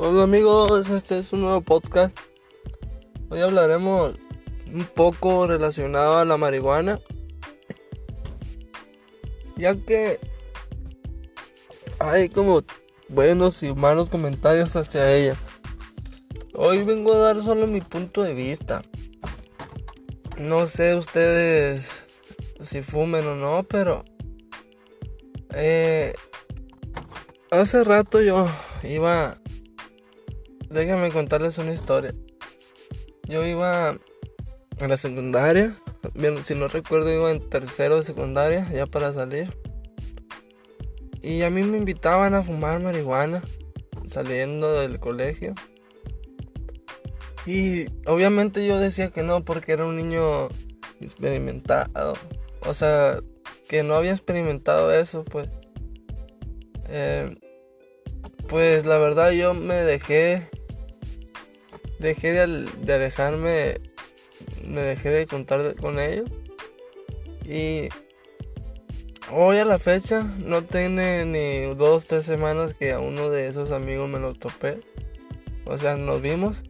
Hola amigos, este es un nuevo podcast. Hoy hablaremos un poco relacionado a la marihuana. Ya que hay como buenos y malos comentarios hacia ella. Hoy vengo a dar solo mi punto de vista. No sé ustedes si fumen o no, pero eh, hace rato yo iba déjenme contarles una historia. Yo iba a la secundaria, bien, si no recuerdo iba en tercero de secundaria, ya para salir. Y a mí me invitaban a fumar marihuana saliendo del colegio. Y obviamente yo decía que no porque era un niño experimentado. O sea, que no había experimentado eso, pues. Eh, pues la verdad yo me dejé dejé de, de alejarme, me dejé de contar con ellos. Y hoy a la fecha no tiene ni dos, tres semanas que a uno de esos amigos me lo topé. O sea, nos vimos.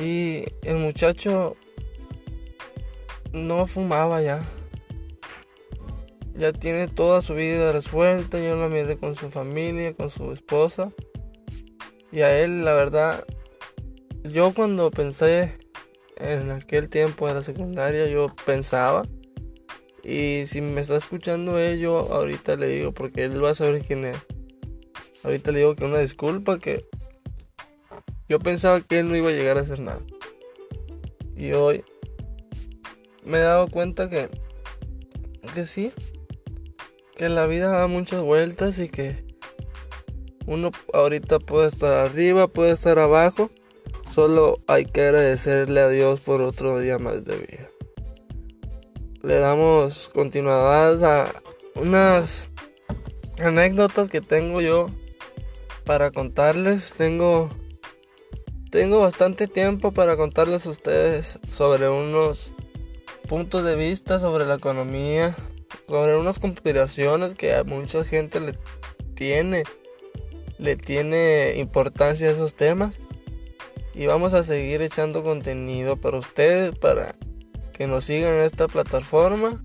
Y el muchacho no fumaba ya. Ya tiene toda su vida resuelta. Yo lo miré con su familia, con su esposa. Y a él, la verdad, yo cuando pensé en aquel tiempo de la secundaria, yo pensaba, y si me está escuchando él, yo ahorita le digo, porque él va a saber quién es. Ahorita le digo que una disculpa, que yo pensaba que él no iba a llegar a hacer nada. Y hoy me he dado cuenta que, que sí, que la vida da muchas vueltas y que uno ahorita puede estar arriba, puede estar abajo Solo hay que agradecerle a Dios por otro día más de vida. Le damos continuidad a unas anécdotas que tengo yo para contarles. Tengo tengo bastante tiempo para contarles a ustedes sobre unos puntos de vista sobre la economía, sobre unas conspiraciones que a mucha gente le tiene le tiene importancia a esos temas y vamos a seguir echando contenido para ustedes para que nos sigan en esta plataforma.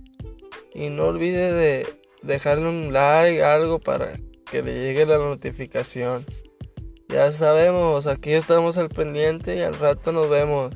Y no olvide de dejarle un like algo para que le llegue la notificación. Ya sabemos aquí estamos al pendiente y al rato nos vemos